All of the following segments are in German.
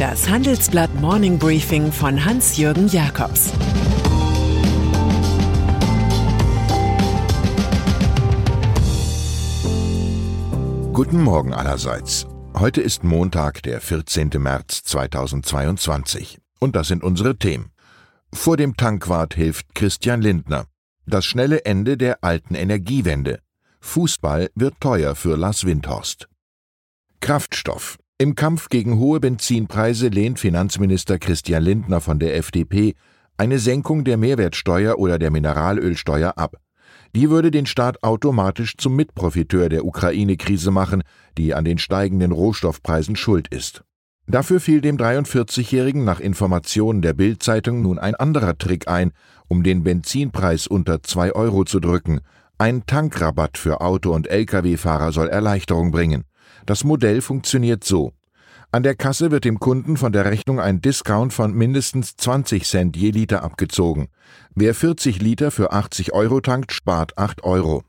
Das Handelsblatt Morning Briefing von Hans-Jürgen Jakobs Guten Morgen allerseits. Heute ist Montag, der 14. März 2022. Und das sind unsere Themen. Vor dem Tankwart hilft Christian Lindner. Das schnelle Ende der alten Energiewende. Fußball wird teuer für Lars Windhorst. Kraftstoff. Im Kampf gegen hohe Benzinpreise lehnt Finanzminister Christian Lindner von der FDP eine Senkung der Mehrwertsteuer oder der Mineralölsteuer ab. Die würde den Staat automatisch zum Mitprofiteur der Ukraine-Krise machen, die an den steigenden Rohstoffpreisen schuld ist. Dafür fiel dem 43-Jährigen nach Informationen der Bild-Zeitung nun ein anderer Trick ein, um den Benzinpreis unter 2 Euro zu drücken. Ein Tankrabatt für Auto- und Lkw-Fahrer soll Erleichterung bringen. Das Modell funktioniert so. An der Kasse wird dem Kunden von der Rechnung ein Discount von mindestens 20 Cent je Liter abgezogen. Wer 40 Liter für 80 Euro tankt, spart 8 Euro.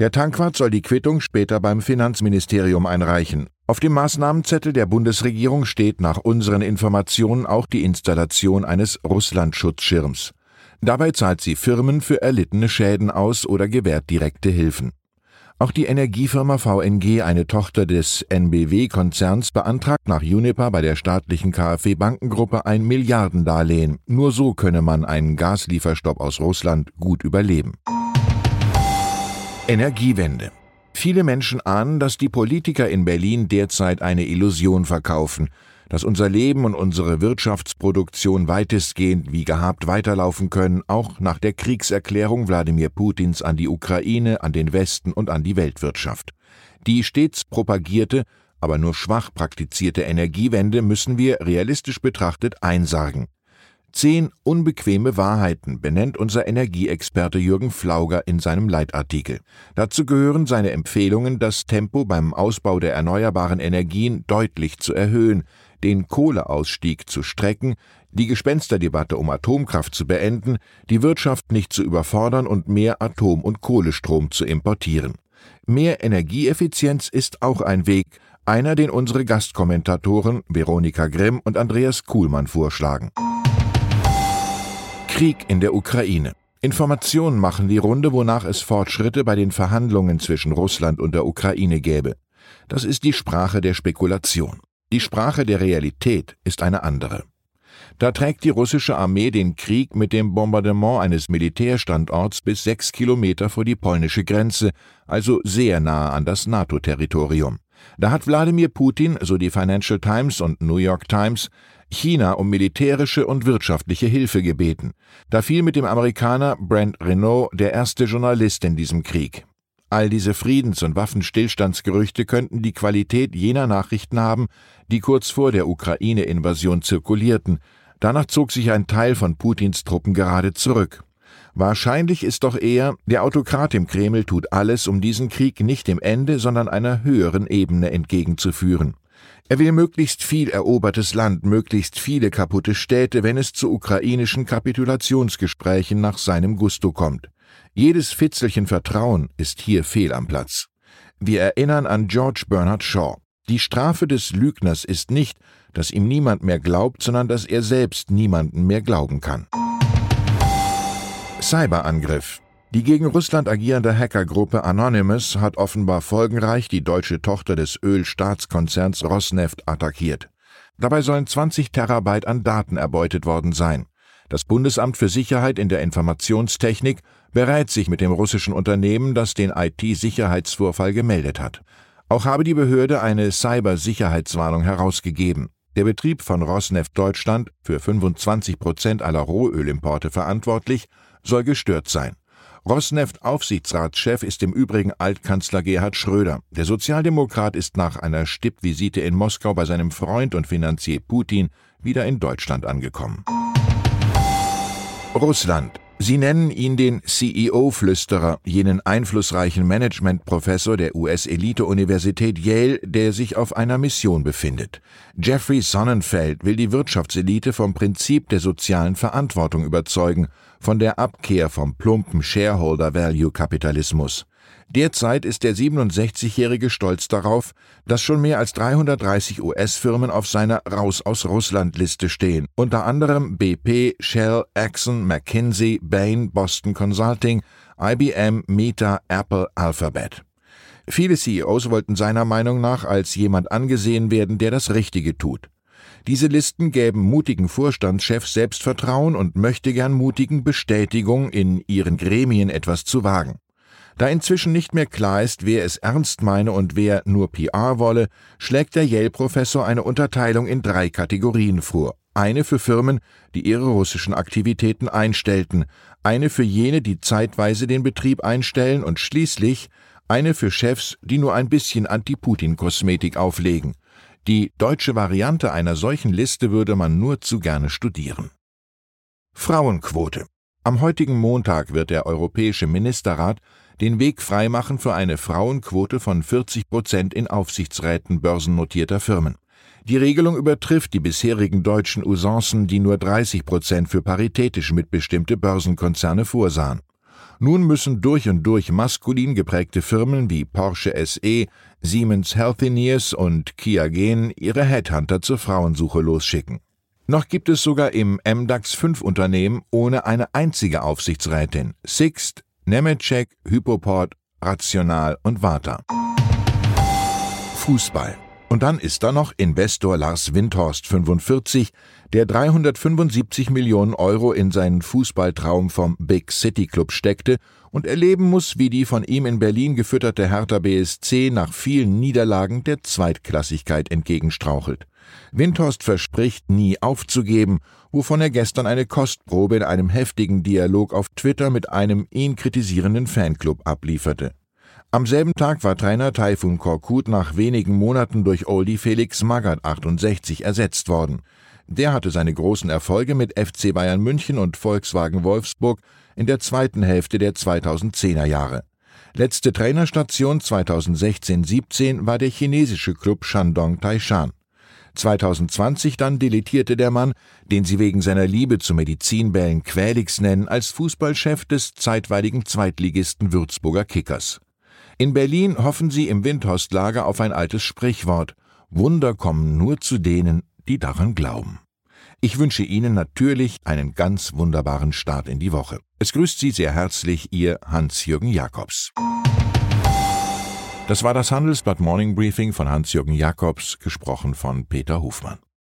Der Tankwart soll die Quittung später beim Finanzministerium einreichen. Auf dem Maßnahmenzettel der Bundesregierung steht nach unseren Informationen auch die Installation eines Russlandschutzschirms. Dabei zahlt sie Firmen für erlittene Schäden aus oder gewährt direkte Hilfen. Auch die Energiefirma VNG, eine Tochter des NBW-Konzerns, beantragt nach Juniper bei der staatlichen KfW Bankengruppe ein Milliardendarlehen. Nur so könne man einen Gaslieferstopp aus Russland gut überleben. Energiewende. Viele Menschen ahnen, dass die Politiker in Berlin derzeit eine Illusion verkaufen dass unser Leben und unsere Wirtschaftsproduktion weitestgehend wie gehabt weiterlaufen können, auch nach der Kriegserklärung Wladimir Putins an die Ukraine, an den Westen und an die Weltwirtschaft. Die stets propagierte, aber nur schwach praktizierte Energiewende müssen wir realistisch betrachtet einsargen. Zehn unbequeme Wahrheiten benennt unser Energieexperte Jürgen Flauger in seinem Leitartikel. Dazu gehören seine Empfehlungen, das Tempo beim Ausbau der erneuerbaren Energien deutlich zu erhöhen, den Kohleausstieg zu strecken, die Gespensterdebatte um Atomkraft zu beenden, die Wirtschaft nicht zu überfordern und mehr Atom- und Kohlestrom zu importieren. Mehr Energieeffizienz ist auch ein Weg, einer, den unsere Gastkommentatoren Veronika Grimm und Andreas Kuhlmann vorschlagen. Krieg in der Ukraine. Informationen machen die Runde, wonach es Fortschritte bei den Verhandlungen zwischen Russland und der Ukraine gäbe. Das ist die Sprache der Spekulation. Die Sprache der Realität ist eine andere. Da trägt die russische Armee den Krieg mit dem Bombardement eines Militärstandorts bis sechs Kilometer vor die polnische Grenze, also sehr nahe an das NATO-Territorium. Da hat Wladimir Putin, so die Financial Times und New York Times, China um militärische und wirtschaftliche Hilfe gebeten. Da fiel mit dem Amerikaner Brent Renault der erste Journalist in diesem Krieg. All diese Friedens- und Waffenstillstandsgerüchte könnten die Qualität jener Nachrichten haben, die kurz vor der Ukraine-Invasion zirkulierten. Danach zog sich ein Teil von Putins Truppen gerade zurück. Wahrscheinlich ist doch eher, der Autokrat im Kreml tut alles, um diesen Krieg nicht dem Ende, sondern einer höheren Ebene entgegenzuführen. Er will möglichst viel erobertes Land, möglichst viele kaputte Städte, wenn es zu ukrainischen Kapitulationsgesprächen nach seinem Gusto kommt. Jedes Fitzelchen Vertrauen ist hier fehl am Platz. Wir erinnern an George Bernard Shaw. Die Strafe des Lügners ist nicht, dass ihm niemand mehr glaubt, sondern dass er selbst niemanden mehr glauben kann. Cyberangriff. Die gegen Russland agierende Hackergruppe Anonymous hat offenbar folgenreich die deutsche Tochter des Ölstaatskonzerns Rosneft attackiert. Dabei sollen 20 Terabyte an Daten erbeutet worden sein. Das Bundesamt für Sicherheit in der Informationstechnik berät sich mit dem russischen Unternehmen, das den IT-Sicherheitsvorfall gemeldet hat. Auch habe die Behörde eine Cybersicherheitswarnung herausgegeben. Der Betrieb von Rosneft Deutschland, für 25 Prozent aller Rohölimporte verantwortlich, soll gestört sein. Rosneft-Aufsichtsratschef ist im Übrigen Altkanzler Gerhard Schröder. Der Sozialdemokrat ist nach einer Stippvisite in Moskau bei seinem Freund und Finanzier Putin wieder in Deutschland angekommen. Russland. Sie nennen ihn den CEO-Flüsterer, jenen einflussreichen Managementprofessor der US-Elite-Universität Yale, der sich auf einer Mission befindet. Jeffrey Sonnenfeld will die Wirtschaftselite vom Prinzip der sozialen Verantwortung überzeugen, von der Abkehr vom plumpen Shareholder-Value-Kapitalismus. Derzeit ist der 67-Jährige stolz darauf, dass schon mehr als 330 US-Firmen auf seiner Raus aus Russland-Liste stehen, unter anderem BP, Shell, Exxon, McKinsey, Bain, Boston Consulting, IBM, Meta, Apple, Alphabet. Viele CEOs wollten seiner Meinung nach als jemand angesehen werden, der das Richtige tut. Diese Listen gäben mutigen Vorstandschefs Selbstvertrauen und möchte gern mutigen Bestätigung, in ihren Gremien etwas zu wagen. Da inzwischen nicht mehr klar ist, wer es ernst meine und wer nur PR wolle, schlägt der Yale-Professor eine Unterteilung in drei Kategorien vor. Eine für Firmen, die ihre russischen Aktivitäten einstellten, eine für jene, die zeitweise den Betrieb einstellen und schließlich eine für Chefs, die nur ein bisschen Anti-Putin-Kosmetik auflegen. Die deutsche Variante einer solchen Liste würde man nur zu gerne studieren. Frauenquote. Am heutigen Montag wird der Europäische Ministerrat den Weg freimachen für eine Frauenquote von 40 Prozent in Aufsichtsräten börsennotierter Firmen. Die Regelung übertrifft die bisherigen deutschen Usancen, die nur 30 Prozent für paritätisch mitbestimmte Börsenkonzerne vorsahen. Nun müssen durch und durch maskulin geprägte Firmen wie Porsche SE, Siemens Healthineers und Kia Gen ihre Headhunter zur Frauensuche losschicken. Noch gibt es sogar im MDAX 5 Unternehmen ohne eine einzige Aufsichtsrätin. Sixt, Nemetschek, Hypoport, Rational und Warta. Fußball. Und dann ist da noch Investor Lars Windhorst 45, der 375 Millionen Euro in seinen Fußballtraum vom Big City Club steckte und erleben muss, wie die von ihm in Berlin gefütterte Hertha BSC nach vielen Niederlagen der Zweitklassigkeit entgegenstrauchelt. Windhorst verspricht, nie aufzugeben, wovon er gestern eine Kostprobe in einem heftigen Dialog auf Twitter mit einem ihn kritisierenden Fanclub ablieferte. Am selben Tag war Trainer Taifun Korkut nach wenigen Monaten durch Oldie Felix Magath 68 ersetzt worden. Der hatte seine großen Erfolge mit FC Bayern München und Volkswagen Wolfsburg in der zweiten Hälfte der 2010er Jahre. Letzte Trainerstation 2016-17 war der chinesische Club Shandong Taishan. 2020 dann deletierte der Mann, den sie wegen seiner Liebe zu Medizinbällen Quälix nennen, als Fußballchef des zeitweiligen Zweitligisten Würzburger Kickers. In Berlin hoffen sie im Windhorstlager auf ein altes Sprichwort. Wunder kommen nur zu denen, die daran glauben. Ich wünsche Ihnen natürlich einen ganz wunderbaren Start in die Woche. Es grüßt Sie sehr herzlich Ihr Hans-Jürgen Jakobs. Das war das Handelsblatt Morning Briefing von Hans-Jürgen Jakobs, gesprochen von Peter Hofmann.